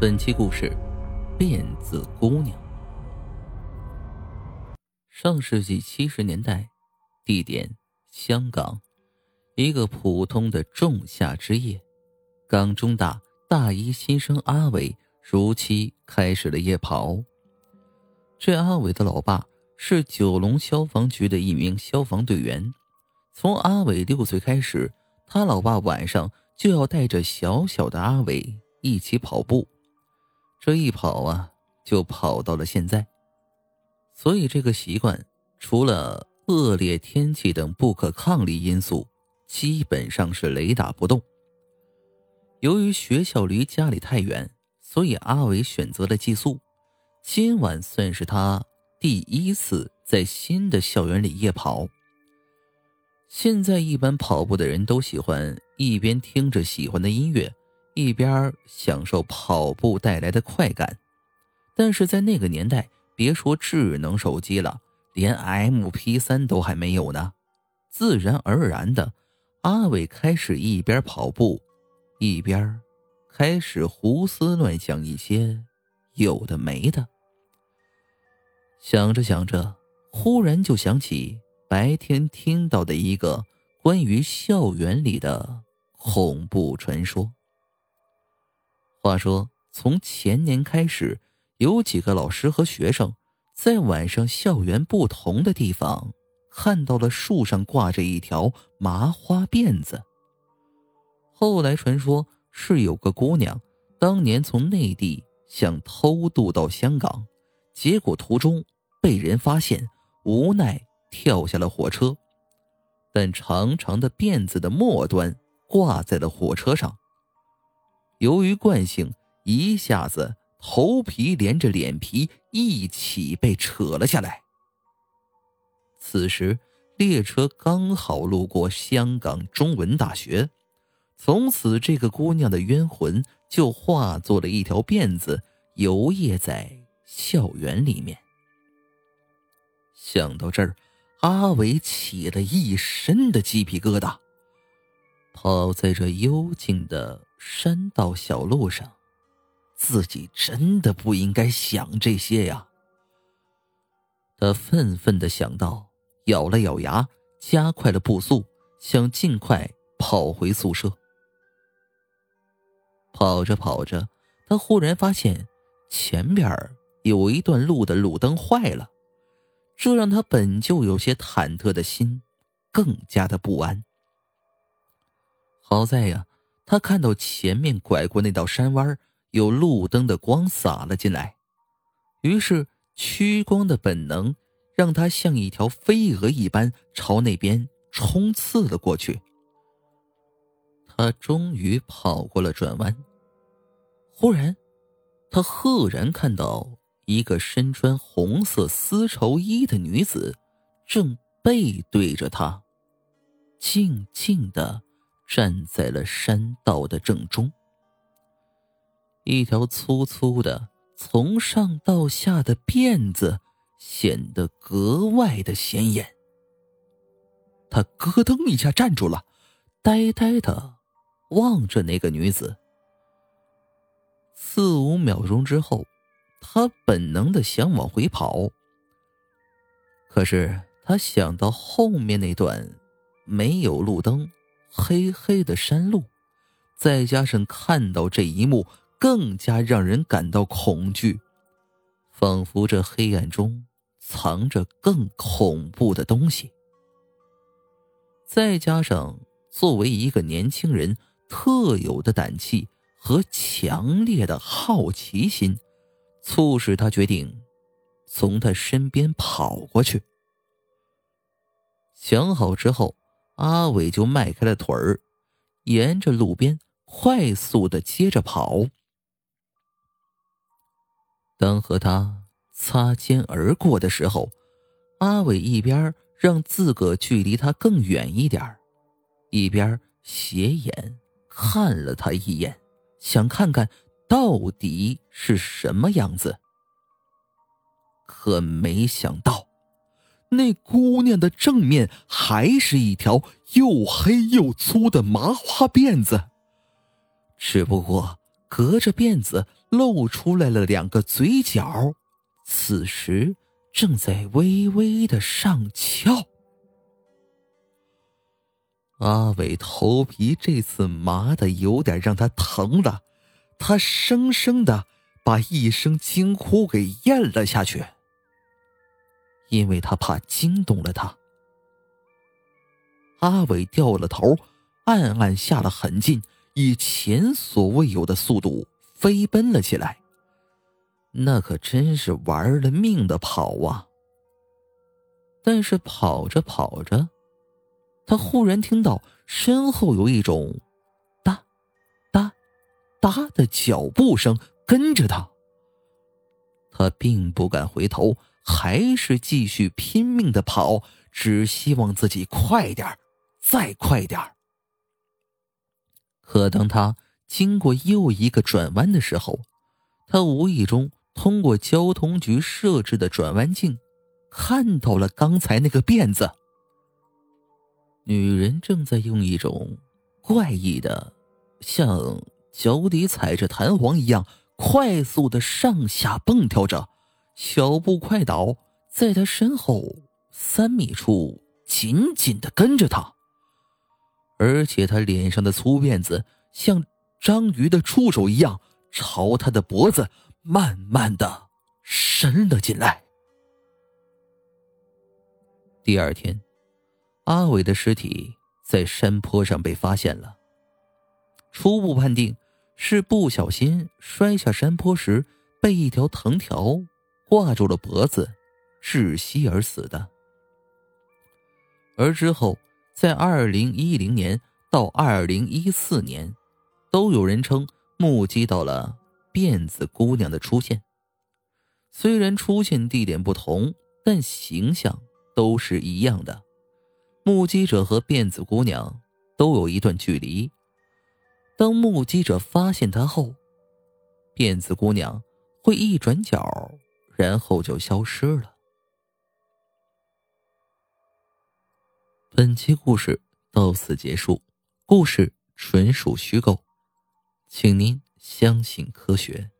本期故事：辫子姑娘。上世纪七十年代，地点香港，一个普通的仲夏之夜，港中大大一新生阿伟如期开始了夜跑。这阿伟的老爸是九龙消防局的一名消防队员，从阿伟六岁开始，他老爸晚上就要带着小小的阿伟一起跑步。这一跑啊，就跑到了现在，所以这个习惯除了恶劣天气等不可抗力因素，基本上是雷打不动。由于学校离家里太远，所以阿伟选择了寄宿。今晚算是他第一次在新的校园里夜跑。现在一般跑步的人都喜欢一边听着喜欢的音乐。一边享受跑步带来的快感，但是在那个年代，别说智能手机了，连 M P 三都还没有呢。自然而然的，阿伟开始一边跑步，一边开始胡思乱想一些有的没的。想着想着，忽然就想起白天听到的一个关于校园里的恐怖传说。话说，从前年开始，有几个老师和学生在晚上校园不同的地方看到了树上挂着一条麻花辫子。后来传说是有个姑娘当年从内地想偷渡到香港，结果途中被人发现，无奈跳下了火车，但长长的辫子的末端挂在了火车上。由于惯性，一下子头皮连着脸皮一起被扯了下来。此时，列车刚好路过香港中文大学，从此这个姑娘的冤魂就化作了一条辫子，游曳在校园里面。想到这儿，阿伟起了一身的鸡皮疙瘩。跑在这幽静的。山道小路上，自己真的不应该想这些呀。他愤愤的想到，咬了咬牙，加快了步速，想尽快跑回宿舍。跑着跑着，他忽然发现前边有一段路的路灯坏了，这让他本就有些忐忑的心更加的不安。好在呀。他看到前面拐过那道山弯，有路灯的光洒了进来，于是趋光的本能让他像一条飞蛾一般朝那边冲刺了过去。他终于跑过了转弯，忽然，他赫然看到一个身穿红色丝绸衣的女子，正背对着他，静静的。站在了山道的正中，一条粗粗的从上到下的辫子显得格外的显眼。他咯噔一下站住了，呆呆的望着那个女子。四五秒钟之后，他本能的想往回跑，可是他想到后面那段没有路灯。黑黑的山路，再加上看到这一幕，更加让人感到恐惧，仿佛这黑暗中藏着更恐怖的东西。再加上作为一个年轻人特有的胆气和强烈的好奇心，促使他决定从他身边跑过去。想好之后。阿伟就迈开了腿儿，沿着路边快速的接着跑。当和他擦肩而过的时候，阿伟一边让自个距离他更远一点一边斜眼看了他一眼，想看看到底是什么样子。可没想到。那姑娘的正面还是一条又黑又粗的麻花辫子，只不过隔着辫子露出来了两个嘴角，此时正在微微的上翘。阿伟头皮这次麻的有点让他疼了，他生生的把一声惊呼给咽了下去，因为他怕惊动了他。阿伟掉了头，暗暗下了狠劲，以前所未有的速度飞奔了起来。那可真是玩了命的跑啊！但是跑着跑着。他忽然听到身后有一种“哒、哒、哒”的脚步声跟着他。他并不敢回头，还是继续拼命的跑，只希望自己快点再快点可当他经过又一个转弯的时候，他无意中通过交通局设置的转弯镜，看到了刚才那个辫子。女人正在用一种怪异的，像脚底踩着弹簧一样快速的上下蹦跳着，小步快倒，在他身后三米处紧紧的跟着他。而且他脸上的粗辫子像章鱼的触手一样，朝他的脖子慢慢的伸了进来。第二天。阿伟的尸体在山坡上被发现了，初步判定是不小心摔下山坡时被一条藤条挂住了脖子，窒息而死的。而之后，在二零一零年到二零一四年，都有人称目击到了辫子姑娘的出现。虽然出现地点不同，但形象都是一样的。目击者和辫子姑娘都有一段距离。当目击者发现她后，辫子姑娘会一转角，然后就消失了。本期故事到此结束，故事纯属虚构，请您相信科学。